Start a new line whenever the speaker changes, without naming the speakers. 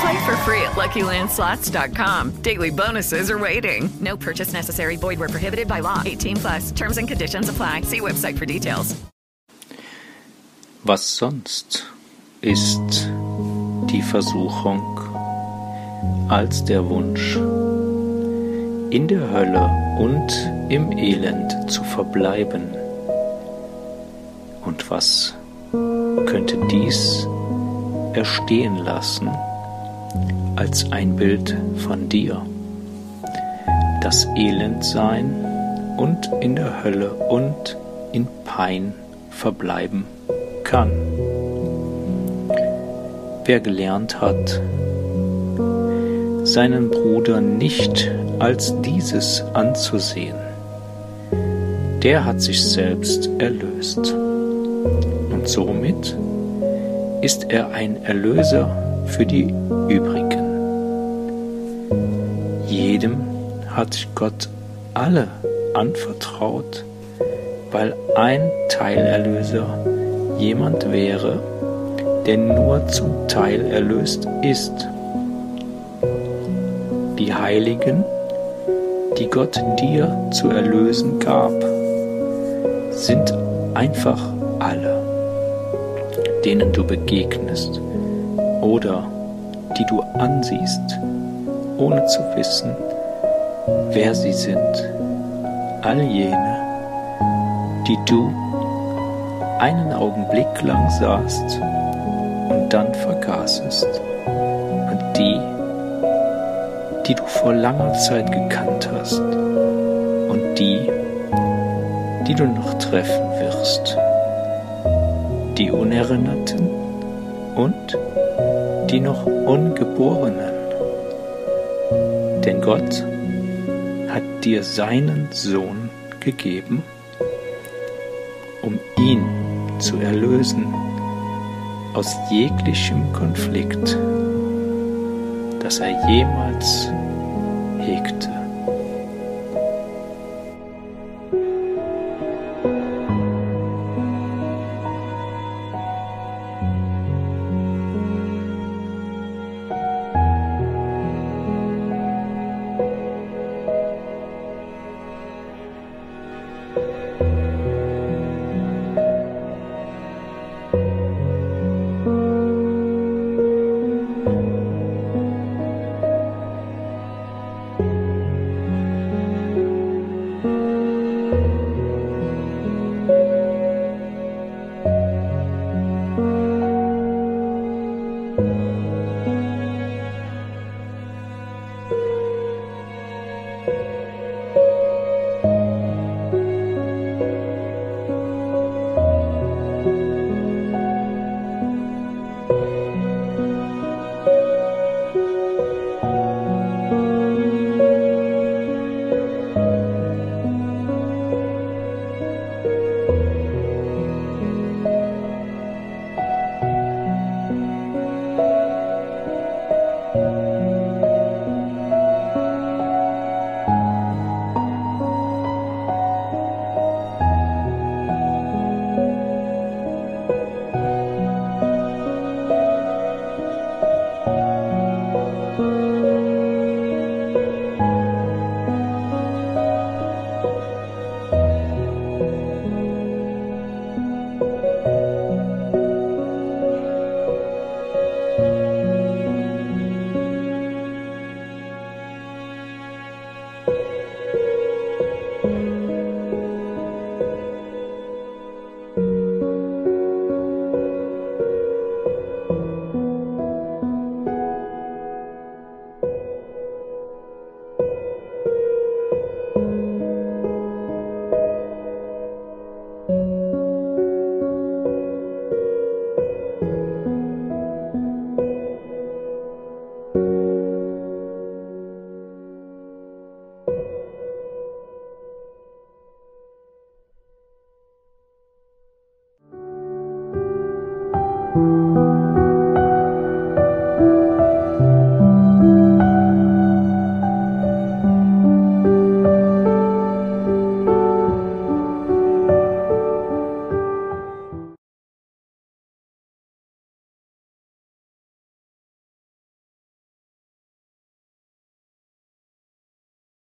Play for free at LuckyLandSlots.com. Daily bonuses are waiting. No purchase necessary. Void where prohibited by law. 18 plus. Terms and conditions apply. See website for details.
Was sonst ist die Versuchung als der Wunsch, in der Hölle und im Elend zu verbleiben? Und was könnte dies erstehen lassen als ein Bild von dir? Das Elend sein und in der Hölle und in Pein verbleiben kann. Wer gelernt hat, seinen Bruder nicht als dieses anzusehen, der hat sich selbst erlöst. Und somit ist er ein Erlöser für die übrigen. Jedem hat Gott alle anvertraut, weil ein Teilerlöser jemand wäre, der nur zum Teil erlöst ist. Die Heiligen, die Gott dir zu erlösen gab, sind einfach alle, denen du begegnest oder die du ansiehst, ohne zu wissen, wer sie sind. All jene, die du einen Augenblick lang sahst und dann vergaßest. Und die, die du vor langer Zeit gekannt hast. Und die, die du noch treffen wirst. Die Unerinnerten und die noch Ungeborenen. Denn Gott hat dir seinen Sohn gegeben, um ihn zu erlösen aus jeglichem Konflikt, das er jemals.